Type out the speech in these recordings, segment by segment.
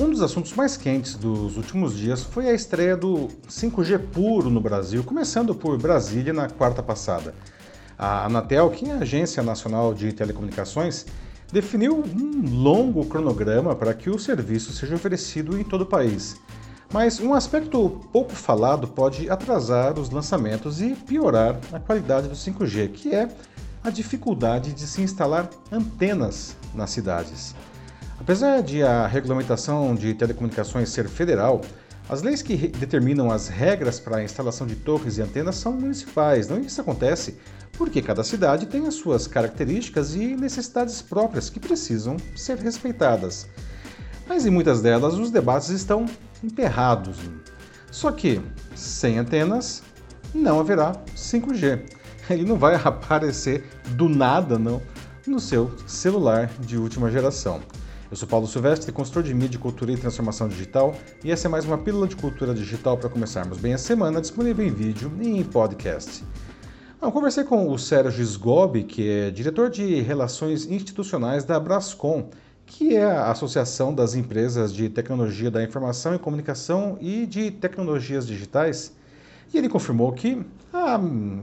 Um dos assuntos mais quentes dos últimos dias foi a estreia do 5G puro no Brasil, começando por Brasília na quarta passada. A Anatel, que é a Agência Nacional de Telecomunicações, definiu um longo cronograma para que o serviço seja oferecido em todo o país. Mas um aspecto pouco falado pode atrasar os lançamentos e piorar a qualidade do 5G, que é a dificuldade de se instalar antenas nas cidades. Apesar de a regulamentação de telecomunicações ser federal, as leis que determinam as regras para a instalação de torres e antenas são municipais. Não isso acontece porque cada cidade tem as suas características e necessidades próprias que precisam ser respeitadas. Mas em muitas delas os debates estão emperrados. Só que sem antenas não haverá 5G. Ele não vai aparecer do nada, não, no seu celular de última geração. Eu sou Paulo Silvestre, consultor de mídia, cultura e transformação digital, e essa é mais uma pílula de cultura digital para começarmos bem a semana, disponível em vídeo e em podcast. Eu conversei com o Sérgio Sgobi, que é diretor de Relações Institucionais da Brascom, que é a Associação das Empresas de Tecnologia da Informação e Comunicação e de Tecnologias Digitais, e ele confirmou que ah,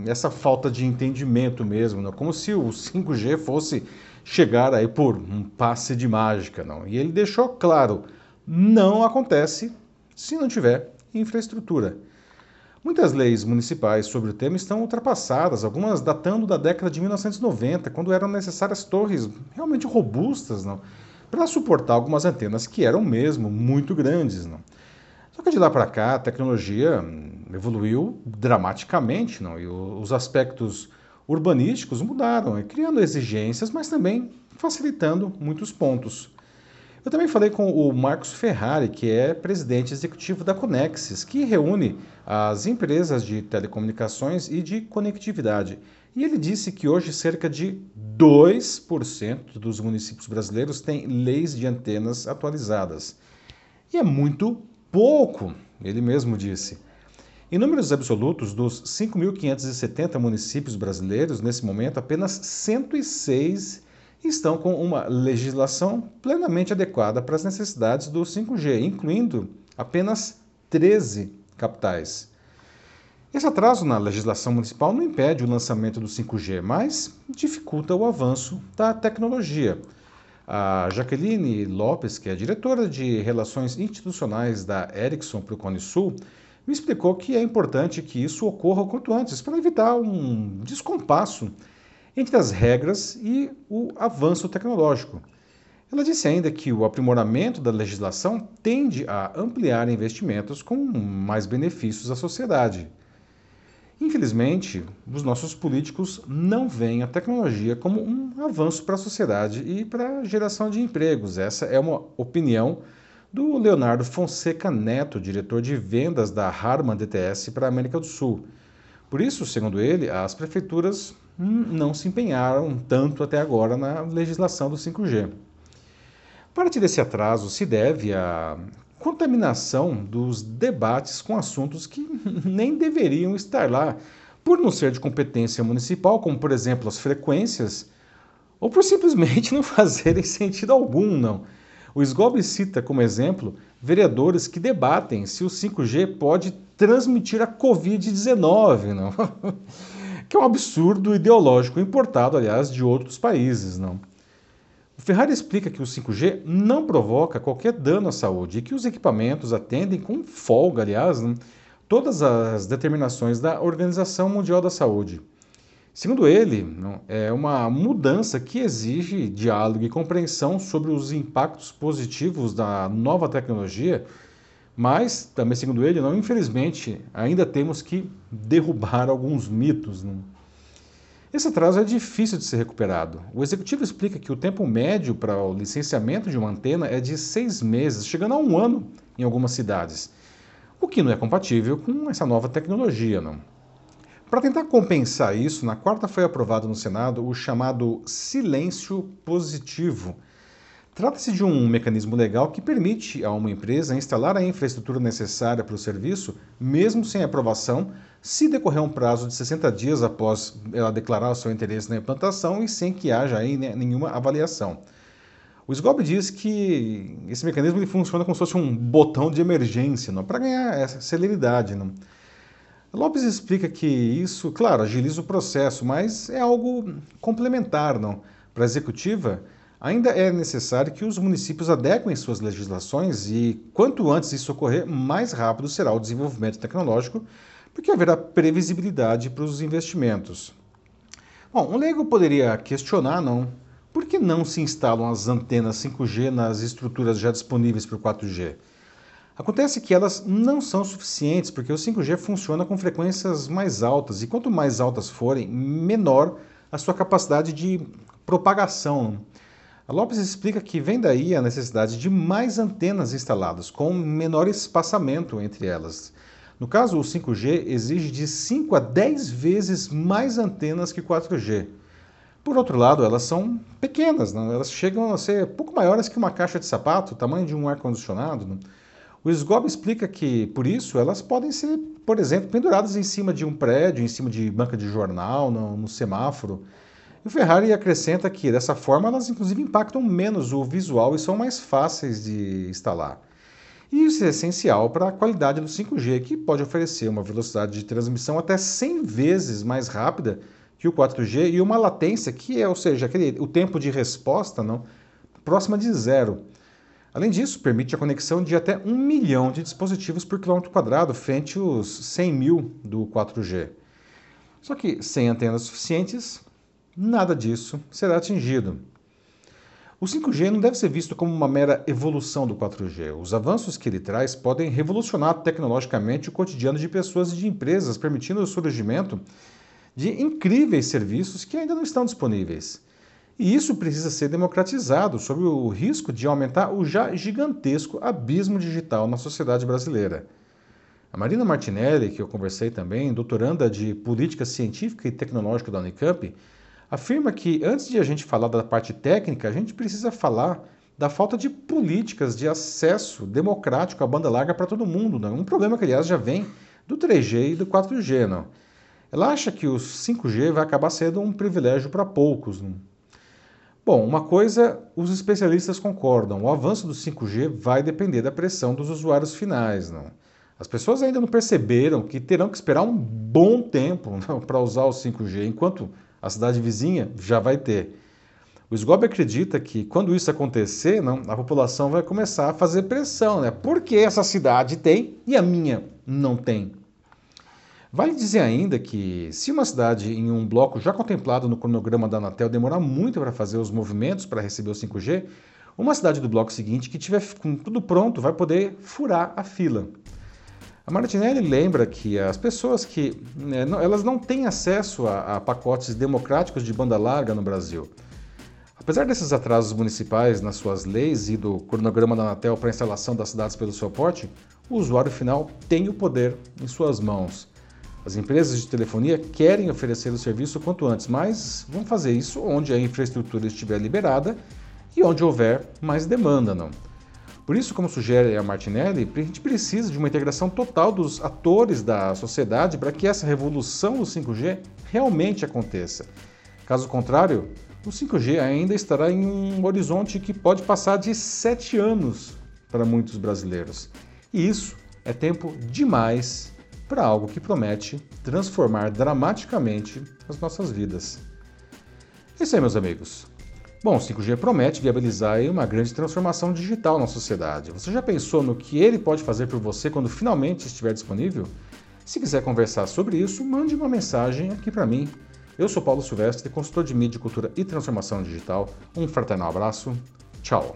essa falta de entendimento mesmo, não? como se o 5G fosse chegar aí por um passe de mágica, não. E ele deixou claro, não acontece se não tiver infraestrutura. Muitas leis municipais sobre o tema estão ultrapassadas, algumas datando da década de 1990, quando eram necessárias torres realmente robustas, não, para suportar algumas antenas que eram mesmo muito grandes, não. Só que de lá para cá a tecnologia evoluiu dramaticamente, não, e os aspectos urbanísticos mudaram, criando exigências, mas também facilitando muitos pontos. Eu também falei com o Marcos Ferrari, que é presidente executivo da Conexis, que reúne as empresas de telecomunicações e de conectividade. E ele disse que hoje cerca de 2% dos municípios brasileiros têm leis de antenas atualizadas. E é muito pouco, ele mesmo disse. Em números absolutos, dos 5.570 municípios brasileiros, nesse momento, apenas 106 estão com uma legislação plenamente adequada para as necessidades do 5G, incluindo apenas 13 capitais. Esse atraso na legislação municipal não impede o lançamento do 5G, mas dificulta o avanço da tecnologia. A Jaqueline Lopes, que é diretora de Relações Institucionais da Ericsson para o Cone Sul, me explicou que é importante que isso ocorra o quanto antes, para evitar um descompasso entre as regras e o avanço tecnológico. Ela disse ainda que o aprimoramento da legislação tende a ampliar investimentos com mais benefícios à sociedade. Infelizmente, os nossos políticos não veem a tecnologia como um avanço para a sociedade e para a geração de empregos. Essa é uma opinião do Leonardo Fonseca Neto, diretor de vendas da Harman DTS para a América do Sul. Por isso, segundo ele, as prefeituras não se empenharam tanto até agora na legislação do 5G. Parte desse atraso se deve à contaminação dos debates com assuntos que nem deveriam estar lá, por não ser de competência municipal, como por exemplo as frequências, ou por simplesmente não fazerem sentido algum, não. O SGOB cita como exemplo vereadores que debatem se o 5G pode transmitir a Covid-19, não? que é um absurdo ideológico importado, aliás, de outros países. Não? O Ferrari explica que o 5G não provoca qualquer dano à saúde e que os equipamentos atendem com folga, aliás, não? todas as determinações da Organização Mundial da Saúde. Segundo ele, é uma mudança que exige diálogo e compreensão sobre os impactos positivos da nova tecnologia, mas, também segundo ele, não, infelizmente, ainda temos que derrubar alguns mitos. Não? Esse atraso é difícil de ser recuperado. O executivo explica que o tempo médio para o licenciamento de uma antena é de seis meses, chegando a um ano em algumas cidades, o que não é compatível com essa nova tecnologia. Não? Para tentar compensar isso, na quarta foi aprovado no Senado o chamado silêncio positivo. Trata-se de um mecanismo legal que permite a uma empresa instalar a infraestrutura necessária para o serviço, mesmo sem aprovação, se decorrer um prazo de 60 dias após ela declarar o seu interesse na implantação e sem que haja aí nenhuma avaliação. O SGOB diz que esse mecanismo ele funciona como se fosse um botão de emergência, para ganhar essa celeridade. Não? Lopes explica que isso, claro, agiliza o processo, mas é algo complementar. Não? Para a executiva, ainda é necessário que os municípios adequem suas legislações e, quanto antes isso ocorrer, mais rápido será o desenvolvimento tecnológico, porque haverá previsibilidade para os investimentos. Bom, um leigo poderia questionar, não? Por que não se instalam as antenas 5G nas estruturas já disponíveis para o 4G? Acontece que elas não são suficientes porque o 5G funciona com frequências mais altas e quanto mais altas forem, menor a sua capacidade de propagação. A Lopes explica que vem daí a necessidade de mais antenas instaladas, com menor espaçamento entre elas. No caso, o 5G exige de 5 a 10 vezes mais antenas que o 4G. Por outro lado, elas são pequenas, elas chegam a ser pouco maiores que uma caixa de sapato, tamanho de um ar-condicionado. O SGOB explica que, por isso, elas podem ser, por exemplo, penduradas em cima de um prédio, em cima de banca de jornal, no, no semáforo. E o Ferrari acrescenta que, dessa forma, elas inclusive impactam menos o visual e são mais fáceis de instalar. E isso é essencial para a qualidade do 5G, que pode oferecer uma velocidade de transmissão até 100 vezes mais rápida que o 4G e uma latência que é, ou seja, aquele, o tempo de resposta não próxima de zero. Além disso, permite a conexão de até 1 milhão de dispositivos por quilômetro quadrado, frente aos 100 mil do 4G. Só que sem antenas suficientes, nada disso será atingido. O 5G não deve ser visto como uma mera evolução do 4G. Os avanços que ele traz podem revolucionar tecnologicamente o cotidiano de pessoas e de empresas, permitindo o surgimento de incríveis serviços que ainda não estão disponíveis. E isso precisa ser democratizado, sob o risco de aumentar o já gigantesco abismo digital na sociedade brasileira. A Marina Martinelli, que eu conversei também, doutoranda de Política Científica e Tecnológica da Unicamp, afirma que antes de a gente falar da parte técnica, a gente precisa falar da falta de políticas de acesso democrático à banda larga para todo mundo. Não? Um problema que, aliás, já vem do 3G e do 4G. Não? Ela acha que o 5G vai acabar sendo um privilégio para poucos. Né? Bom, uma coisa os especialistas concordam: o avanço do 5G vai depender da pressão dos usuários finais. Não? As pessoas ainda não perceberam que terão que esperar um bom tempo para usar o 5G, enquanto a cidade vizinha já vai ter. O SGOB acredita que quando isso acontecer, não, a população vai começar a fazer pressão, né? Porque essa cidade tem e a minha não tem. Vale dizer ainda que, se uma cidade em um bloco já contemplado no cronograma da Anatel demorar muito para fazer os movimentos para receber o 5G, uma cidade do bloco seguinte que tiver com tudo pronto vai poder furar a fila. A Martinelli lembra que as pessoas que né, elas não têm acesso a, a pacotes democráticos de banda larga no Brasil. Apesar desses atrasos municipais nas suas leis e do cronograma da Anatel para a instalação das cidades pelo seu porte, o usuário final tem o poder em suas mãos. As empresas de telefonia querem oferecer o serviço quanto antes, mas vão fazer isso onde a infraestrutura estiver liberada e onde houver mais demanda, não. Por isso, como sugere a Martinelli, a gente precisa de uma integração total dos atores da sociedade para que essa revolução do 5G realmente aconteça. Caso contrário, o 5G ainda estará em um horizonte que pode passar de sete anos para muitos brasileiros. E isso é tempo demais para algo que promete transformar dramaticamente as nossas vidas. É isso aí, meus amigos. Bom, o 5G promete viabilizar uma grande transformação digital na sociedade. Você já pensou no que ele pode fazer por você quando finalmente estiver disponível? Se quiser conversar sobre isso, mande uma mensagem aqui para mim. Eu sou Paulo Silvestre, consultor de mídia, cultura e transformação digital. Um fraternal abraço. Tchau.